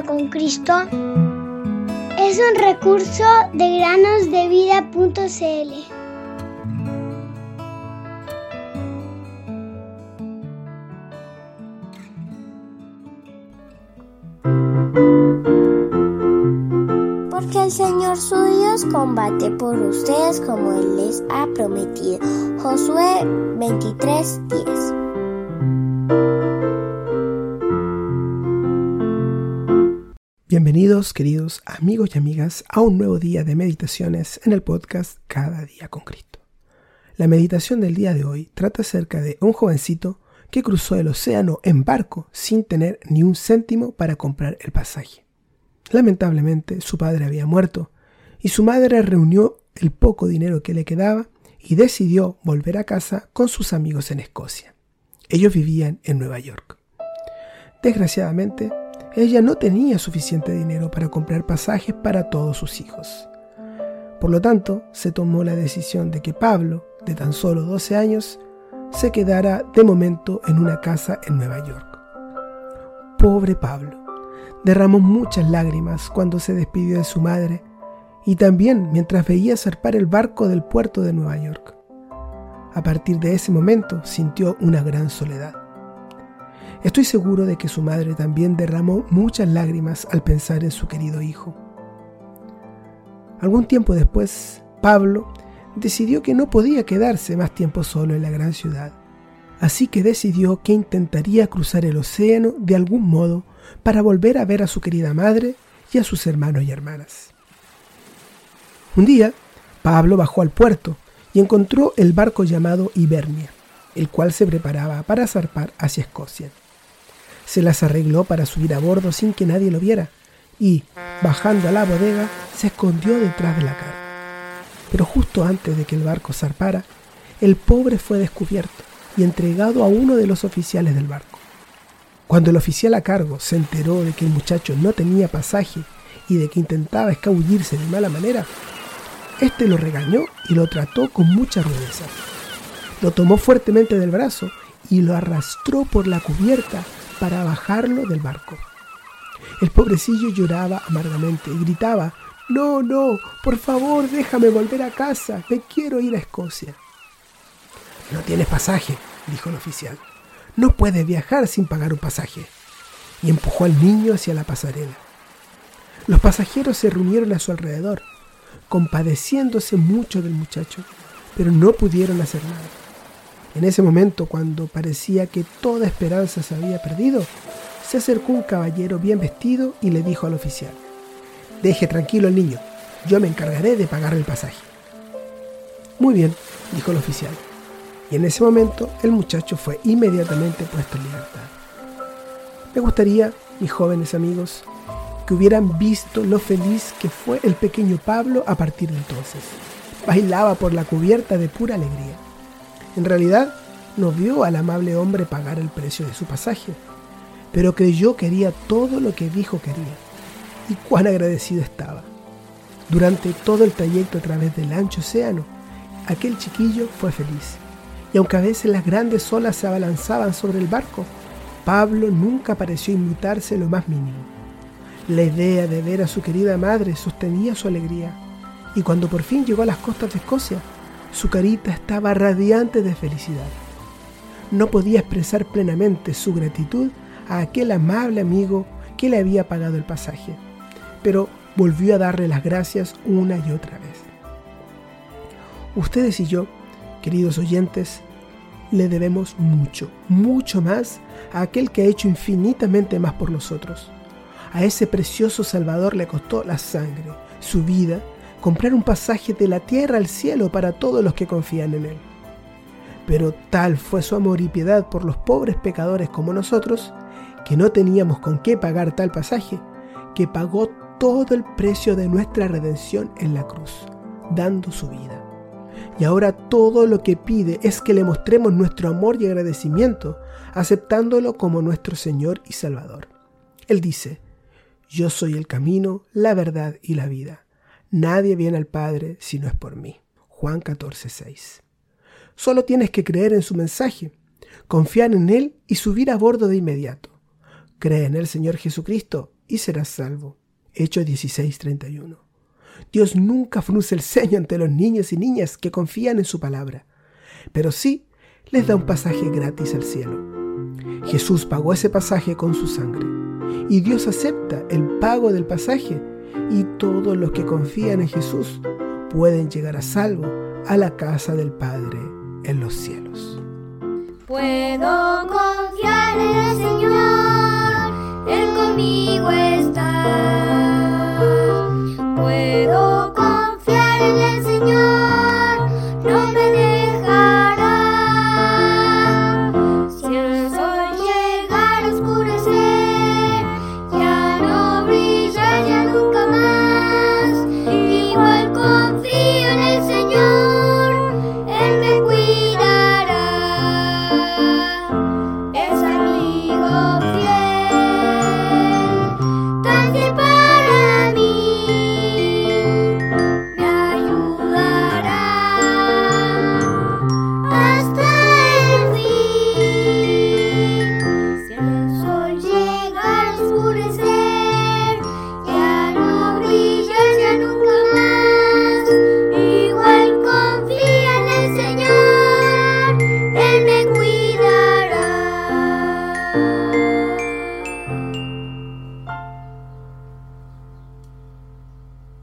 con Cristo es un recurso de granosdevida.cl. Porque el Señor su Dios combate por ustedes como Él les ha prometido. Josué 23:10 Bienvenidos, queridos amigos y amigas, a un nuevo día de meditaciones en el podcast Cada día con Cristo. La meditación del día de hoy trata acerca de un jovencito que cruzó el océano en barco sin tener ni un céntimo para comprar el pasaje. Lamentablemente, su padre había muerto y su madre reunió el poco dinero que le quedaba y decidió volver a casa con sus amigos en Escocia. Ellos vivían en Nueva York. Desgraciadamente, ella no tenía suficiente dinero para comprar pasajes para todos sus hijos. Por lo tanto, se tomó la decisión de que Pablo, de tan solo 12 años, se quedara de momento en una casa en Nueva York. Pobre Pablo, derramó muchas lágrimas cuando se despidió de su madre y también mientras veía zarpar el barco del puerto de Nueva York. A partir de ese momento sintió una gran soledad. Estoy seguro de que su madre también derramó muchas lágrimas al pensar en su querido hijo. Algún tiempo después, Pablo decidió que no podía quedarse más tiempo solo en la gran ciudad, así que decidió que intentaría cruzar el océano de algún modo para volver a ver a su querida madre y a sus hermanos y hermanas. Un día, Pablo bajó al puerto y encontró el barco llamado Hibernia, el cual se preparaba para zarpar hacia Escocia. Se las arregló para subir a bordo sin que nadie lo viera y, bajando a la bodega, se escondió detrás de la cara. Pero justo antes de que el barco zarpara, el pobre fue descubierto y entregado a uno de los oficiales del barco. Cuando el oficial a cargo se enteró de que el muchacho no tenía pasaje y de que intentaba escabullirse de mala manera, este lo regañó y lo trató con mucha rudeza. Lo tomó fuertemente del brazo y lo arrastró por la cubierta para bajarlo del barco. El pobrecillo lloraba amargamente y gritaba, No, no, por favor, déjame volver a casa, me quiero ir a Escocia. No tienes pasaje, dijo el oficial. No puedes viajar sin pagar un pasaje. Y empujó al niño hacia la pasarela. Los pasajeros se reunieron a su alrededor, compadeciéndose mucho del muchacho, pero no pudieron hacer nada. En ese momento, cuando parecía que toda esperanza se había perdido, se acercó un caballero bien vestido y le dijo al oficial, Deje tranquilo al niño, yo me encargaré de pagar el pasaje. Muy bien, dijo el oficial, y en ese momento el muchacho fue inmediatamente puesto en libertad. Me gustaría, mis jóvenes amigos, que hubieran visto lo feliz que fue el pequeño Pablo a partir de entonces. Bailaba por la cubierta de pura alegría. En realidad, no vio al amable hombre pagar el precio de su pasaje, pero creyó que haría todo lo que dijo quería. Y cuán agradecido estaba. Durante todo el trayecto a través del ancho océano, aquel chiquillo fue feliz. Y aunque a veces las grandes olas se abalanzaban sobre el barco, Pablo nunca pareció inmutarse lo más mínimo. La idea de ver a su querida madre sostenía su alegría, y cuando por fin llegó a las costas de Escocia, su carita estaba radiante de felicidad. No podía expresar plenamente su gratitud a aquel amable amigo que le había pagado el pasaje, pero volvió a darle las gracias una y otra vez. Ustedes y yo, queridos oyentes, le debemos mucho, mucho más a aquel que ha hecho infinitamente más por nosotros. A ese precioso Salvador le costó la sangre, su vida comprar un pasaje de la tierra al cielo para todos los que confían en Él. Pero tal fue su amor y piedad por los pobres pecadores como nosotros, que no teníamos con qué pagar tal pasaje, que pagó todo el precio de nuestra redención en la cruz, dando su vida. Y ahora todo lo que pide es que le mostremos nuestro amor y agradecimiento, aceptándolo como nuestro Señor y Salvador. Él dice, yo soy el camino, la verdad y la vida. Nadie viene al Padre si no es por mí. Juan 14, 6. Solo tienes que creer en su mensaje, confiar en Él y subir a bordo de inmediato. Cree en el Señor Jesucristo y serás salvo. Hechos 16:31. Dios nunca frunce el ceño ante los niños y niñas que confían en su palabra, pero sí les da un pasaje gratis al cielo. Jesús pagó ese pasaje con su sangre y Dios acepta el pago del pasaje y todos los que confían en Jesús pueden llegar a salvo a la casa del Padre en los cielos. Puedo confiar en el Señor, Él conmigo es